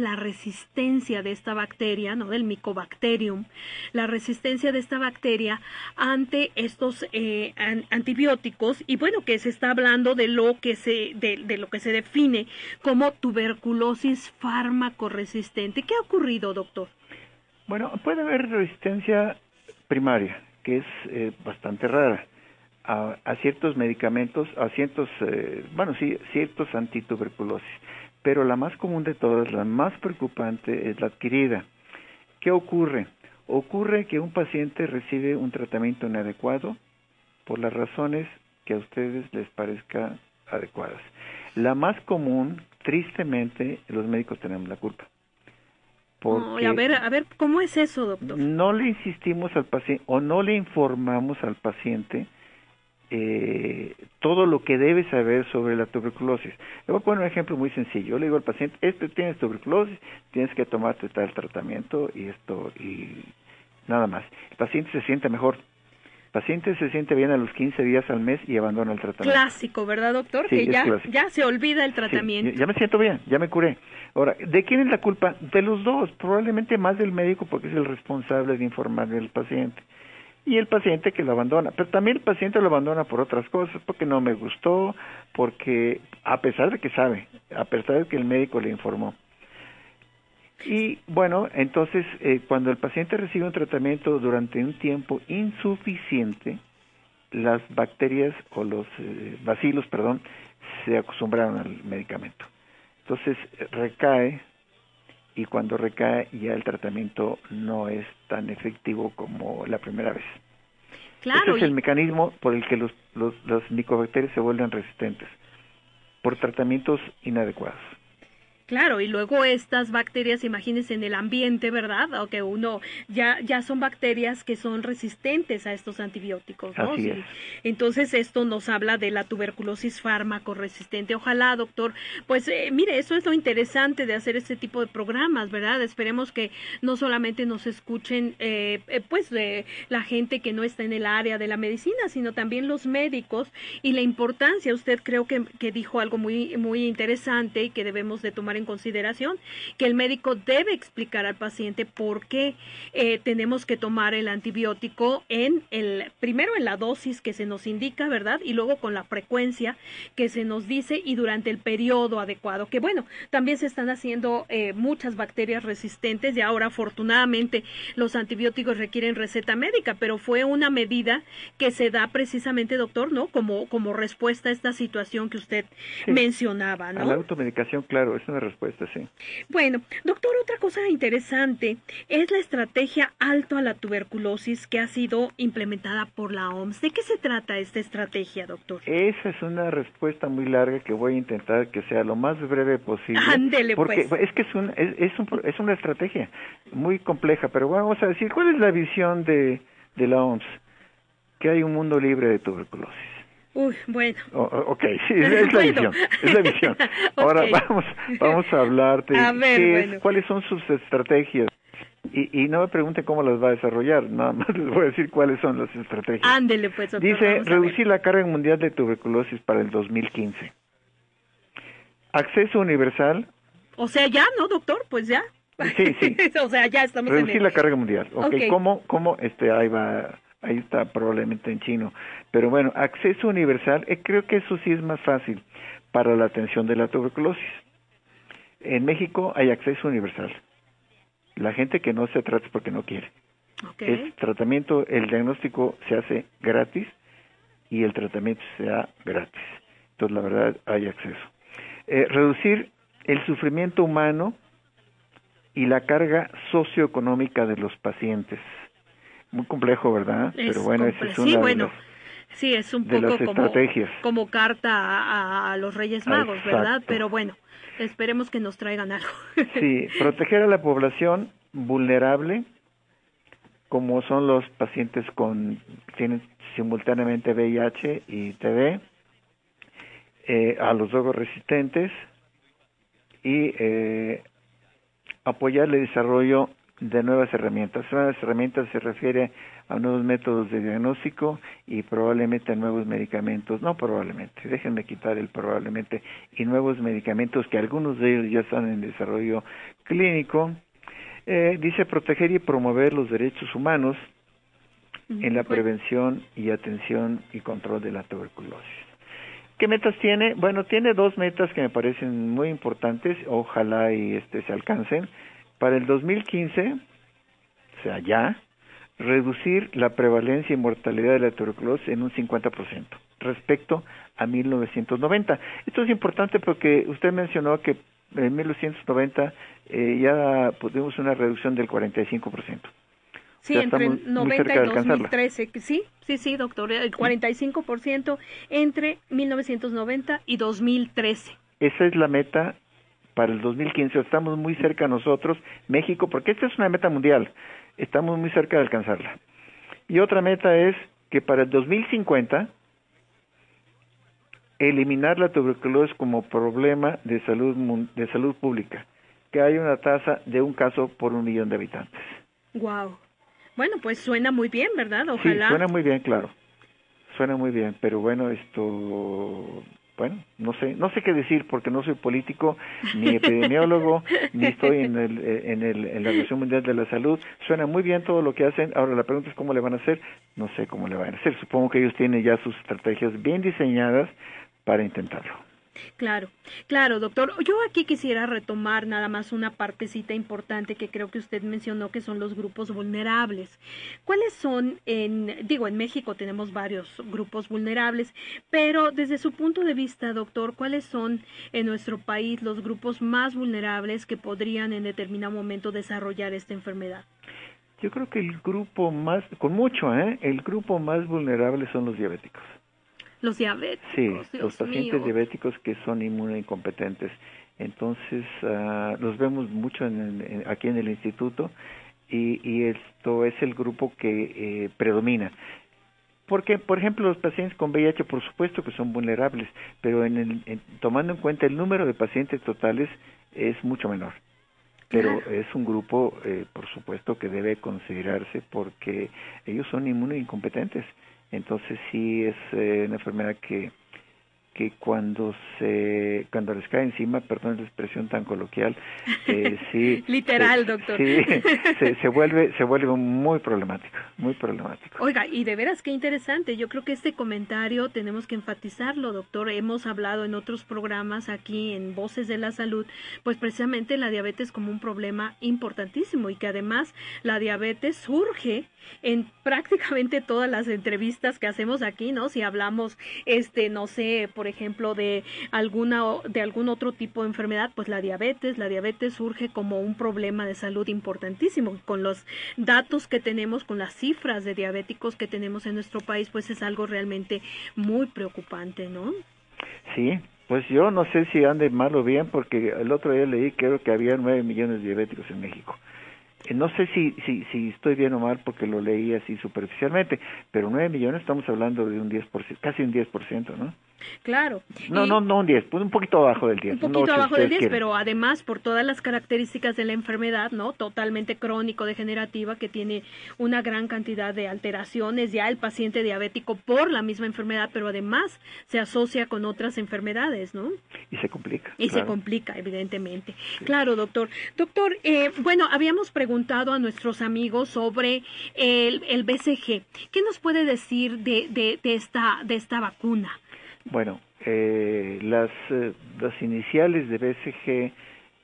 la resistencia de esta bacteria, ¿no? Del Mycobacterium, la resistencia de esta bacteria ante estos eh, an antibióticos y bueno, que se está hablando de lo que se, de, de lo que se define como tuberculosis fármaco-resistente. ¿Qué ha ocurrido, doctor? Bueno, puede haber resistencia primaria, que es eh, bastante rara, a, a, ciertos medicamentos, a ciertos, eh, bueno, sí, ciertos antituberculosis pero la más común de todas, la más preocupante, es la adquirida. ¿Qué ocurre? Ocurre que un paciente recibe un tratamiento inadecuado por las razones que a ustedes les parezca adecuadas. La más común, tristemente, los médicos tenemos la culpa. Porque a ver, a ver, ¿cómo es eso, doctor? No le insistimos al paciente o no le informamos al paciente eh, todo lo que debe saber sobre la tuberculosis. Le voy a poner un ejemplo muy sencillo. Yo le digo al paciente, este tienes tuberculosis, tienes que tomarte tal tratamiento y esto y nada más. El paciente se siente mejor. El paciente se siente bien a los 15 días al mes y abandona el tratamiento. Clásico, ¿verdad, doctor? Sí, que ya, clásico. ya se olvida el Sí, tratamiento. ya me siento bien, ya me curé. Ahora, ¿de quién es la culpa? De los dos, probablemente más del médico porque es el responsable de informarle al paciente. Y el paciente que lo abandona. Pero también el paciente lo abandona por otras cosas, porque no me gustó, porque a pesar de que sabe, a pesar de que el médico le informó. Y bueno, entonces eh, cuando el paciente recibe un tratamiento durante un tiempo insuficiente, las bacterias o los eh, bacilos, perdón, se acostumbraron al medicamento. Entonces recae y cuando recae ya el tratamiento no es tan efectivo como la primera vez. claro, Ese es el mecanismo por el que los, los, las micobacterias se vuelven resistentes, por tratamientos inadecuados. Claro, y luego estas bacterias, imagínense en el ambiente, ¿verdad? O que uno ya ya son bacterias que son resistentes a estos antibióticos, ¿no? Así Sí. es. Entonces esto nos habla de la tuberculosis fármaco resistente. Ojalá, doctor, pues eh, mire, eso es lo interesante de hacer este tipo de programas, ¿verdad? Esperemos que no solamente nos escuchen, eh, eh, pues, la gente que no está en el área de la medicina, sino también los médicos y la importancia. Usted creo que, que dijo algo muy muy interesante y que debemos de tomar en consideración, que el médico debe explicar al paciente por qué eh, tenemos que tomar el antibiótico en el primero en la dosis que se nos indica, ¿verdad? Y luego con la frecuencia que se nos dice y durante el periodo adecuado. Que bueno, también se están haciendo eh, muchas bacterias resistentes y ahora afortunadamente los antibióticos requieren receta médica, pero fue una medida que se da precisamente, doctor, ¿no? Como como respuesta a esta situación que usted Sí. mencionaba, A ¿no? la automedicación, claro, es una respuesta, sí. Bueno, doctor, otra cosa interesante es la estrategia alto a la tuberculosis que ha sido implementada por la OMS. ¿De qué se trata esta estrategia, doctor? Esa es una respuesta muy larga que voy a intentar que sea lo más breve posible. Ándele, porque pues. es que es, un, es, es, un es una estrategia muy compleja, pero vamos a decir, ¿cuál es la visión de, de la OMS? Que hay un mundo libre de tuberculosis. Uy, bueno. O- o- ok, sí, es, la visión, es la visión. Ahora vamos, vamos a hablar de A ver, qué es- cuáles son sus estrategias. Y, y no me pregunten cómo las va a desarrollar, nada más les voy a decir cuáles son las estrategias. Ándele, pues, doctor. Dice reducir la carga mundial de tuberculosis para el 2015. Acceso universal, O sea, ya, ¿no, doctor? Pues ya. Sí, sí. o sea, ya estamos reducir en el... la carga mundial. Ok, Ok. ¿cómo? ¿Cómo? Este, ahí va, ahí está probablemente en chino. Pero bueno, acceso universal, eh, creo que eso sí es más fácil para la atención de la tuberculosis. En México hay acceso universal. La gente que no se trata es porque no quiere. Ok. Es tratamiento, el diagnóstico se hace gratis y el tratamiento se da gratis. Entonces, la verdad, hay acceso. Eh, reducir el sufrimiento humano y la carga socioeconómica de los pacientes. Muy complejo, ¿verdad? Es Pero bueno, esa es una sí, de bueno, las- sí, es un poco como, carta a, a- los Reyes Magos, ¿verdad? Pero bueno, esperemos que nos traigan algo. Sí, proteger a la población vulnerable, como son los pacientes con tienen simultáneamente VIH y TB, eh, a los drogos resistentes y eh, apoyar el desarrollo de nuevas herramientas. Nuevas herramientas se refiere a nuevos métodos de diagnóstico y probablemente a nuevos medicamentos, no probablemente, déjenme quitar el probablemente, y nuevos medicamentos que algunos de ellos ya están en desarrollo clínico. Eh, dice proteger y promover los derechos humanos en la prevención y atención y control de la tuberculosis. ¿Qué metas tiene? Bueno, tiene dos metas que me parecen muy importantes, ojalá y este se alcancen. Para el 2015, o sea, ya, reducir la prevalencia y mortalidad de la tuberculosis en un 50% respecto a 1990. Esto es importante porque usted mencionó que en 1990 eh, ya tuvimos una reducción del 45%. Sí, ya entre estamos muy 90 cerca y de alcanzarla. 2013. que Sí, sí, sí, doctor. El 45% entre 1990 y 2013. Esa es la meta para el 2015. Estamos muy cerca nosotros, México, porque esta es una meta mundial. Estamos muy cerca de alcanzarla. Y otra meta es que para el 2050 eliminar la tuberculosis como problema de salud de salud pública, que hay una tasa de un caso por un millón de habitantes. Wow. Bueno, pues suena muy bien, ¿verdad? Ojalá. Sí, suena muy bien, claro. Suena muy bien, pero bueno, esto bueno, no sé, no sé qué decir porque no soy político ni epidemiólogo ni estoy en el, en el en la Organización Mundial de la Salud. Suena muy bien todo lo que hacen. Ahora la pregunta es cómo le van a hacer. No sé cómo le van a hacer. Supongo que ellos tienen ya sus estrategias bien diseñadas para intentarlo. Claro, claro, doctor. Yo aquí quisiera retomar nada más una partecita importante que creo que usted mencionó, que son los grupos vulnerables. ¿Cuáles son, en, digo, en México tenemos varios grupos vulnerables, pero desde su punto de vista, doctor, ¿cuáles son en nuestro país los grupos más vulnerables que podrían en determinado momento desarrollar esta enfermedad? Yo creo que el grupo más, con mucho, ¿eh? El grupo más vulnerable son los diabéticos. Los diabéticos. Sí, los pacientes diabéticos que son inmunoincompetentes. Entonces, uh, los vemos mucho en, aquí en el instituto y, y, esto es el grupo que eh, predomina. Porque, por ejemplo, los pacientes con VIH, por supuesto que son vulnerables, pero en el, tomando en cuenta el número de pacientes totales es mucho menor. Pero es un grupo, eh, por supuesto, que debe considerarse porque ellos son inmunoincompetentes. Entonces sí es eh, una enfermedad que que cuando se cuando les cae encima, perdón la expresión tan coloquial, eh, sí literal, doctor. Sí, se, se, vuelve se vuelve muy problemático, muy problemático. Oiga, y de veras qué interesante. Yo creo que este comentario tenemos que enfatizarlo, doctor. Hemos hablado en otros programas aquí en Voces de la Salud, pues precisamente la diabetes como un problema importantísimo y que además la diabetes surge en prácticamente todas las entrevistas que hacemos aquí, ¿no? Si hablamos este no sé, por ejemplo, de alguna de algún otro tipo de enfermedad, pues la diabetes, la diabetes surge como un problema de salud importantísimo. Con los datos que tenemos, con las cifras de diabéticos que tenemos en nuestro país, pues es algo realmente muy preocupante, ¿no? Sí, pues yo no sé si ande mal o bien, porque el otro día leí creo que había nueve millones de diabéticos en México. Eh, no sé si, si, si estoy bien o mal porque lo leí así superficialmente, pero nueve millones estamos hablando de un 10%, casi un 10%, ¿no? Claro. No, no, no un 10, pues un poquito abajo del 10. Un poquito abajo del 10, pero además por todas las características de la enfermedad, ¿no? Totalmente crónico, degenerativa, que tiene una gran cantidad de alteraciones ya el paciente diabético por la misma enfermedad, pero además se asocia con otras enfermedades, ¿no? Y se complica. Y se complica, evidentemente. Claro, doctor. Doctor, eh, bueno, habíamos preguntado a nuestros amigos sobre el, el BCG. ¿Qué nos puede decir de, de, de, esta, de esta vacuna? Bueno, eh, las, eh, las iniciales de BCG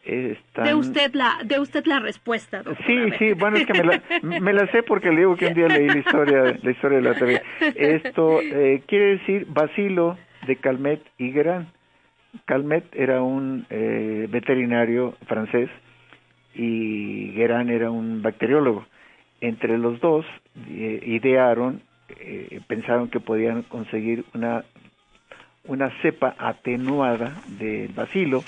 están... De usted la, de usted la respuesta, doctor. Sí, sí, bueno, es que me la, me la sé porque le digo que un día leí la historia, la historia de la TV. Esto eh, quiere decir vacilo de Calmet y Gran. Calmet era un eh, veterinario francés y Guerin era un bacteriólogo. Entre los dos eh, idearon, eh, pensaron que podían conseguir una una cepa atenuada del bacilo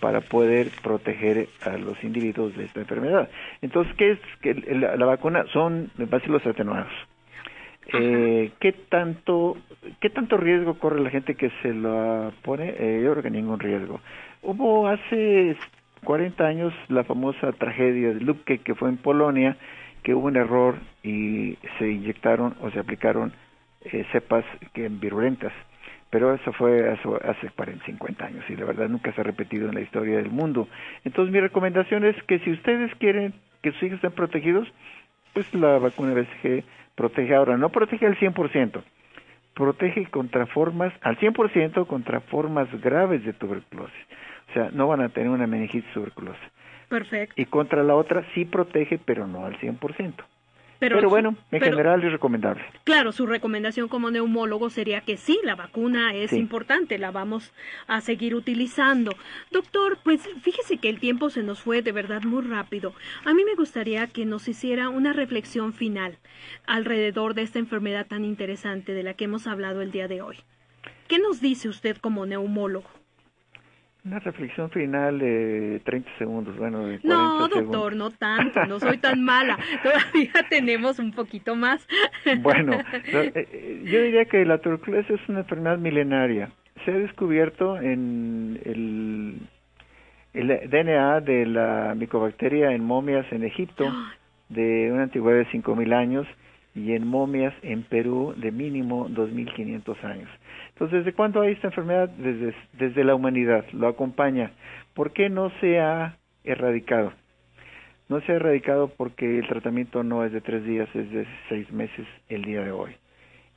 para poder proteger a los individuos de esta enfermedad. Entonces, ¿qué es que la, la vacuna? Son bacilos atenuados. Eh, ¿qué tanto qué tanto riesgo corre la gente que se lo pone? Eh, yo creo que ningún riesgo. Hubo hace 40 años la famosa tragedia de Lubke que fue en Polonia, que hubo un error y se inyectaron o se aplicaron eh, cepas que virulentas pero eso fue eso hace 40, 50 años y la verdad nunca se ha repetido en la historia del mundo. Entonces mi recomendación es que si ustedes quieren que sus hijos estén protegidos, pues la vacuna BCG protege ahora, no protege al 100%, protege contra formas, al 100% contra formas graves de tuberculosis. O sea, no van a tener una meningitis tuberculosa. Perfecto. Y contra la otra sí protege, pero no al 100%. Pero, bueno, en general es recomendable. Claro, su recomendación como neumólogo sería que sí, la vacuna es importante, la vamos a seguir utilizando. Doctor, pues fíjese que el tiempo se nos fue de verdad muy rápido. A mí me gustaría que nos hiciera una reflexión final alrededor de esta enfermedad tan interesante de la que hemos hablado el día de hoy. ¿Qué nos dice usted como neumólogo? Una reflexión final de 30 segundos, bueno, de 40 No, doctor, segundos. no tanto, no soy tan mala. Todavía tenemos un poquito más. Bueno, eh, yo diría que la tuberculosis es una enfermedad milenaria. Se ha descubierto en el, el DNA de la micobacteria en momias en Egipto de una antigüedad de 5.000 años y en momias en Perú de mínimo 2.500 años. Entonces, ¿desde cuándo hay esta enfermedad? Desde, desde la humanidad, lo acompaña. ¿Por qué no se ha erradicado? No se ha erradicado porque el tratamiento no es de tres días, es de seis meses el día de hoy.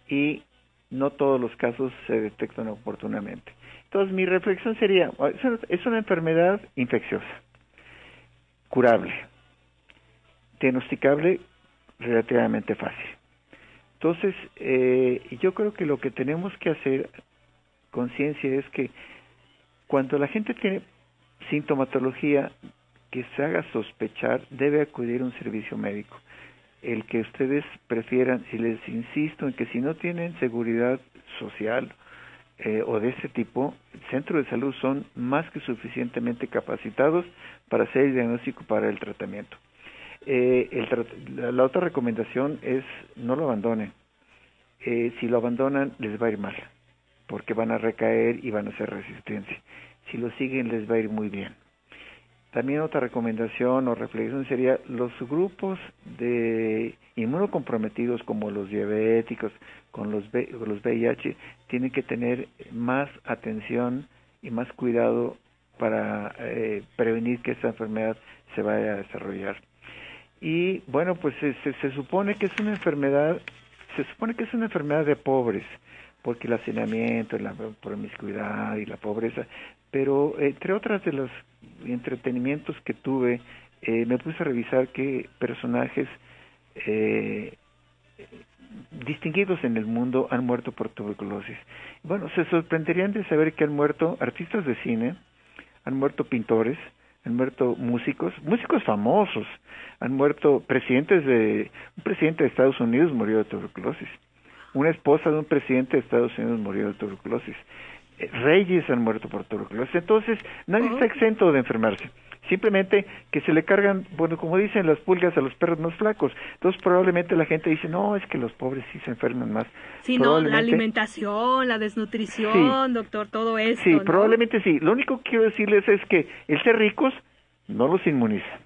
Y no todos los casos se detectan oportunamente. Entonces, mi reflexión sería, es una enfermedad infecciosa, curable, diagnosticable relativamente fácil. Entonces, eh, yo creo que lo que tenemos que hacer conciencia es que cuando la gente tiene sintomatología que se haga sospechar, debe acudir a un servicio médico. El que ustedes prefieran, y les insisto en que si no tienen seguridad social eh, o de ese tipo, el centro de salud son más que suficientemente capacitados para hacer el diagnóstico para el tratamiento. Eh, el, la, otra recomendación es no lo abandonen. Eh, si lo abandonan, les va a ir mal, porque van a recaer y van a hacer resistencia. Si lo siguen, les va a ir muy bien. También otra recomendación o reflexión sería los grupos de inmunocomprometidos como los diabéticos, con los, los VIH, tienen que tener más atención y más cuidado para eh, prevenir que esta enfermedad se vaya a desarrollar. Y bueno, pues se, se, supone que es una enfermedad, se supone que es una enfermedad de pobres, porque el hacinamiento, la promiscuidad y la pobreza, pero entre otras de los entretenimientos que tuve, eh, me puse a revisar que personajes eh, distinguidos en el mundo han muerto por tuberculosis. Bueno, se sorprenderían de saber que han muerto artistas de cine, han muerto pintores, han muerto músicos, músicos famosos, han muerto presidentes de, un presidente de Estados Unidos murió de tuberculosis, una esposa de un presidente de Estados Unidos murió de tuberculosis, eh, reyes han muerto por tuberculosis, entonces nadie está exento de enfermarse simplemente que se le cargan, bueno, como dicen las pulgas a los perros más flacos. Entonces probablemente la gente dice, no, es que los pobres sí se enferman más. Sí, no, la alimentación, la desnutrición, doctor, todo eso. Sí, probablemente sí. Lo único que quiero decirles es que el ser ricos no los inmuniza.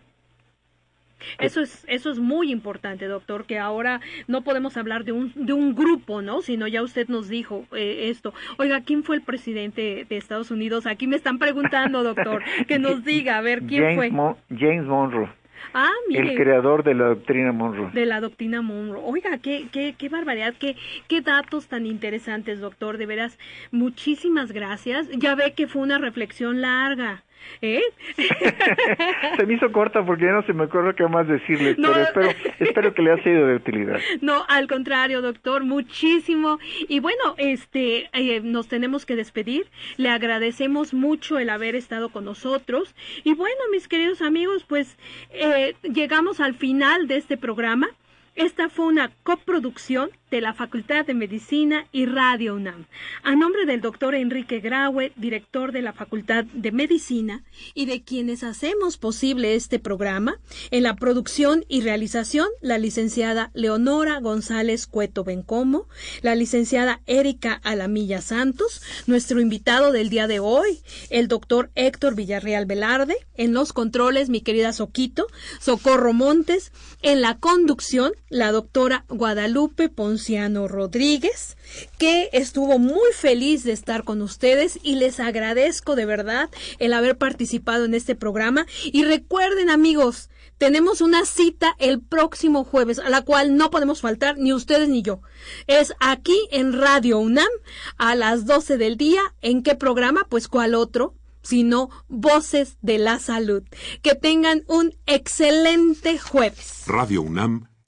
Eso es, eso es muy importante, doctor, que ahora no podemos hablar de un, de un grupo, ¿no? Sino ya usted nos dijo eh, esto. Oiga, ¿quién fue el presidente de Estados Unidos? Aquí me están preguntando, doctor, que nos diga, a ver, ¿quién fue? James Monroe. Ah, mire. El creador de la doctrina Monroe. De la doctrina Monroe. Oiga, qué, qué, qué barbaridad, qué, qué datos tan interesantes, doctor. De veras, muchísimas gracias. Ya ve que fue una reflexión larga. ¿Eh? se me hizo corta porque ya no se me ocurre qué más decirle, pero espero, espero que le haya sido de utilidad. No, al contrario, doctor, muchísimo. Y bueno, este, eh, nos tenemos que despedir. Le agradecemos mucho el haber estado con nosotros. Y bueno, mis queridos amigos, pues eh, llegamos al final de este programa. Esta fue una coproducción de la Facultad de Medicina y Radio UNAM. A nombre del doctor Enrique Graue, director de la Facultad de Medicina, y de quienes hacemos posible este programa, en la producción y realización, la licenciada Leonora González Cueto Bencomo, la licenciada Erika Alamilla Santos, nuestro invitado del día de hoy, el doctor Héctor Villarreal Velarde, en los controles, mi querida Soquito, Socorro Montes, en la conducción, la doctora Guadalupe Ponce Luciano Rodríguez, que estuvo muy feliz de estar con ustedes y les agradezco de verdad el haber participado en este programa. Y recuerden amigos, tenemos una cita el próximo jueves a la cual no podemos faltar ni ustedes ni yo. Es aquí en Radio UNAM a las 12 del día. ¿En qué programa? Pues cuál otro sino Voces de la Salud. Que tengan un excelente jueves. Radio UNAM